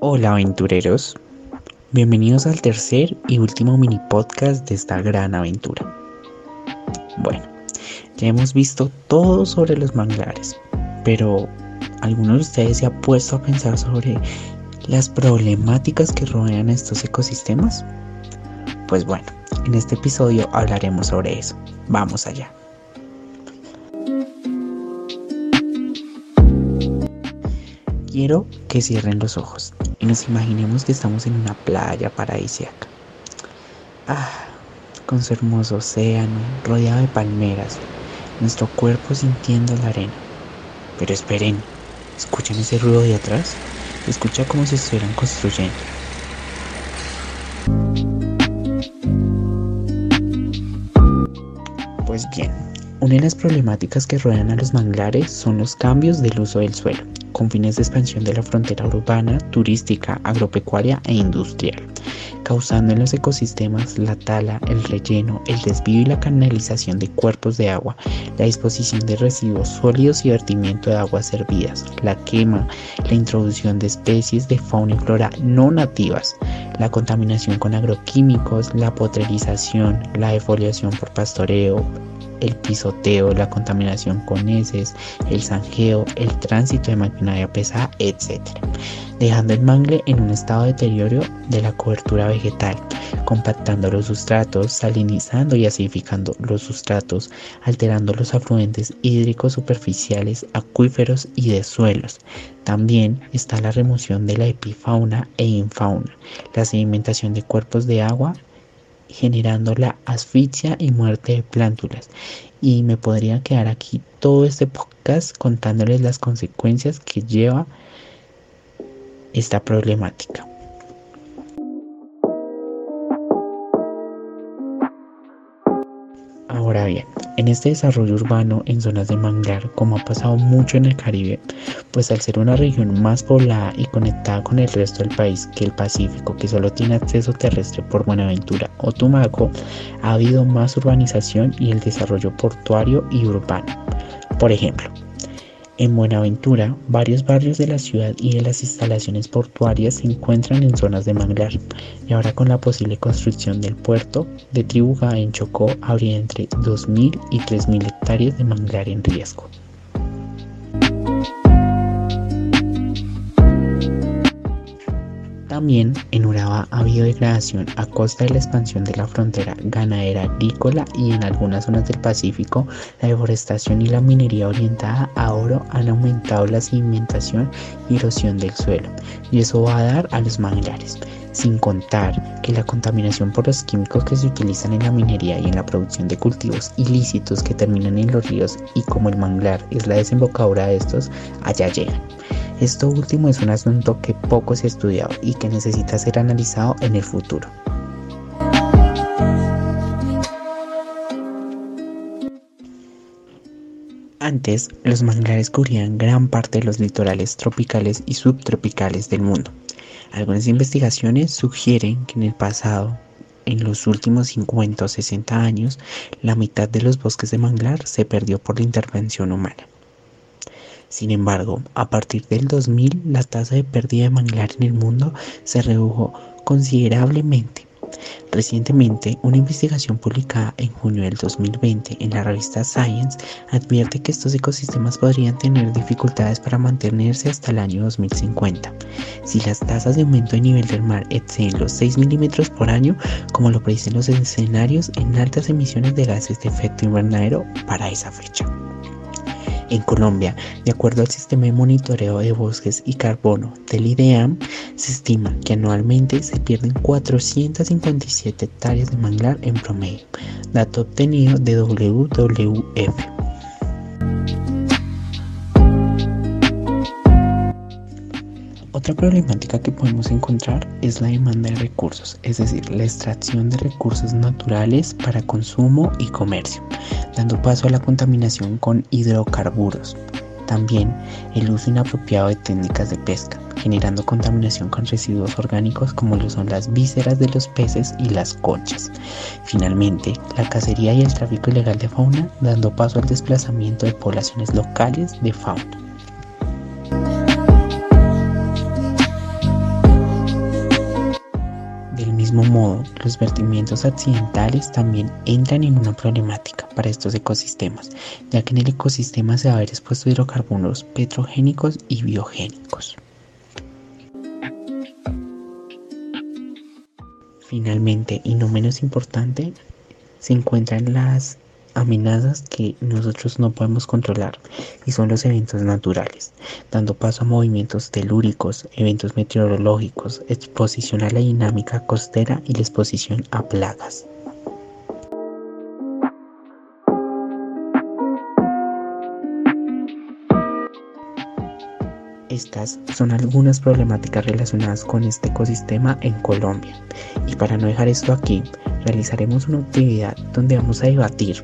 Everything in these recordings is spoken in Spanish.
Hola aventureros, bienvenidos al tercer y último mini podcast de esta gran aventura. Bueno, ya hemos visto todo sobre los manglares, pero ¿alguno de ustedes se ha puesto a pensar sobre las problemáticas que rodean estos ecosistemas? Pues bueno, en este episodio hablaremos sobre eso. Vamos allá. Quiero que cierren los ojos nos imaginemos que estamos en una playa paradisíaca. Ah, con su hermoso océano, rodeado de palmeras, nuestro cuerpo sintiendo la arena. Pero esperen, ¿escuchan ese ruido de atrás? escucha como si estuvieran construyendo. Pues bien, una de las problemáticas que rodean a los manglares son los cambios del uso del suelo con fines de expansión de la frontera urbana, turística, agropecuaria e industrial, causando en los ecosistemas la tala, el relleno, el desvío y la canalización de cuerpos de agua, la disposición de residuos sólidos y vertimiento de aguas servidas, la quema, la introducción de especies de fauna y flora no nativas, la contaminación con agroquímicos, la potrerización, la defoliación por pastoreo, el pisoteo, la contaminación con heces, el zanjeo, el tránsito de maquinaria pesada, etc. Dejando el mangle en un estado de deterioro de la cobertura vegetal, compactando los sustratos, salinizando y acidificando los sustratos, alterando los afluentes hídricos superficiales, acuíferos y de suelos. También está la remoción de la epifauna e infauna, la sedimentación de cuerpos de agua generando la asfixia y muerte de plántulas. Y me podría quedar aquí todo este podcast contándoles las consecuencias que lleva esta problemática. Ahora bien, en este desarrollo urbano en zonas de manglar, como ha pasado mucho en el Caribe, pues al ser una región más poblada y conectada con el resto del país que el Pacífico, que solo tiene acceso terrestre por Buenaventura o Tumaco, ha habido más urbanización y el desarrollo portuario y urbano. Por ejemplo, en Buenaventura, varios barrios de la ciudad y de las instalaciones portuarias se encuentran en zonas de manglar, y ahora con la posible construcción del puerto de Tribuga en Chocó habría entre 2.000 y 3.000 hectáreas de manglar en riesgo. También en Urabá ha habido degradación a costa de la expansión de la frontera ganadera agrícola y en algunas zonas del Pacífico la deforestación y la minería orientada a oro han aumentado la sedimentación y erosión del suelo y eso va a dar a los manglares sin contar que la contaminación por los químicos que se utilizan en la minería y en la producción de cultivos ilícitos que terminan en los ríos y como el manglar es la desembocadura de estos, allá llegan. Esto último es un asunto que poco se ha estudiado y que necesita ser analizado en el futuro. Antes, los manglares cubrían gran parte de los litorales tropicales y subtropicales del mundo. Algunas investigaciones sugieren que en el pasado, en los últimos 50 o 60 años, la mitad de los bosques de manglar se perdió por la intervención humana. Sin embargo, a partir del 2000 la tasa de pérdida de manglar en el mundo se redujo considerablemente Recientemente, una investigación publicada en junio del 2020 en la revista Science advierte que estos ecosistemas podrían tener dificultades para mantenerse hasta el año 2050 si las tasas de aumento de nivel del mar exceden los 6 milímetros por año, como lo predicen los escenarios en altas emisiones de gases de efecto invernadero para esa fecha. En Colombia, de acuerdo al sistema de monitoreo de bosques y carbono del IDEAM, se estima que anualmente se pierden 457 hectáreas de manglar en promedio, dato obtenido de WWF. Otra problemática que podemos encontrar es la demanda de recursos, es decir, la extracción de recursos naturales para consumo y comercio, dando paso a la contaminación con hidrocarburos. También el uso inapropiado de técnicas de pesca, generando contaminación con residuos orgánicos como lo son las vísceras de los peces y las conchas. Finalmente, la cacería y el tráfico ilegal de fauna, dando paso al desplazamiento de poblaciones locales de fauna. Mismo modo, los vertimientos accidentales también entran en una problemática para estos ecosistemas, ya que en el ecosistema se va a ver expuesto hidrocarburos petrogénicos y biogénicos. Finalmente, y no menos importante, se encuentran las amenazas que nosotros no podemos controlar y son los eventos naturales, dando paso a movimientos telúricos, eventos meteorológicos, exposición a la dinámica costera y la exposición a plagas. Estas son algunas problemáticas relacionadas con este ecosistema en Colombia. Y para no dejar esto aquí, realizaremos una actividad donde vamos a debatir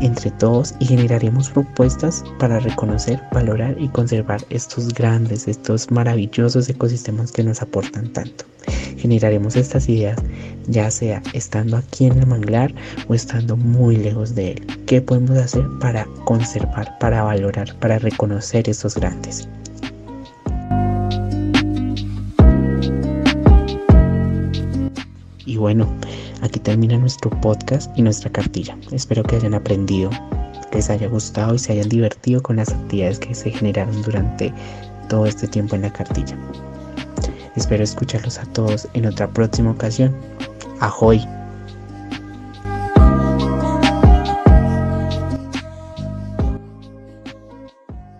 entre todos y generaremos propuestas para reconocer, valorar y conservar estos grandes, estos maravillosos ecosistemas que nos aportan tanto. Generaremos estas ideas ya sea estando aquí en el manglar o estando muy lejos de él. ¿Qué podemos hacer para conservar, para valorar, para reconocer estos grandes? Y bueno, aquí termina nuestro podcast y nuestra cartilla. Espero que hayan aprendido, les haya gustado y se hayan divertido con las actividades que se generaron durante todo este tiempo en la cartilla. Espero escucharlos a todos en otra próxima ocasión. Ahoy.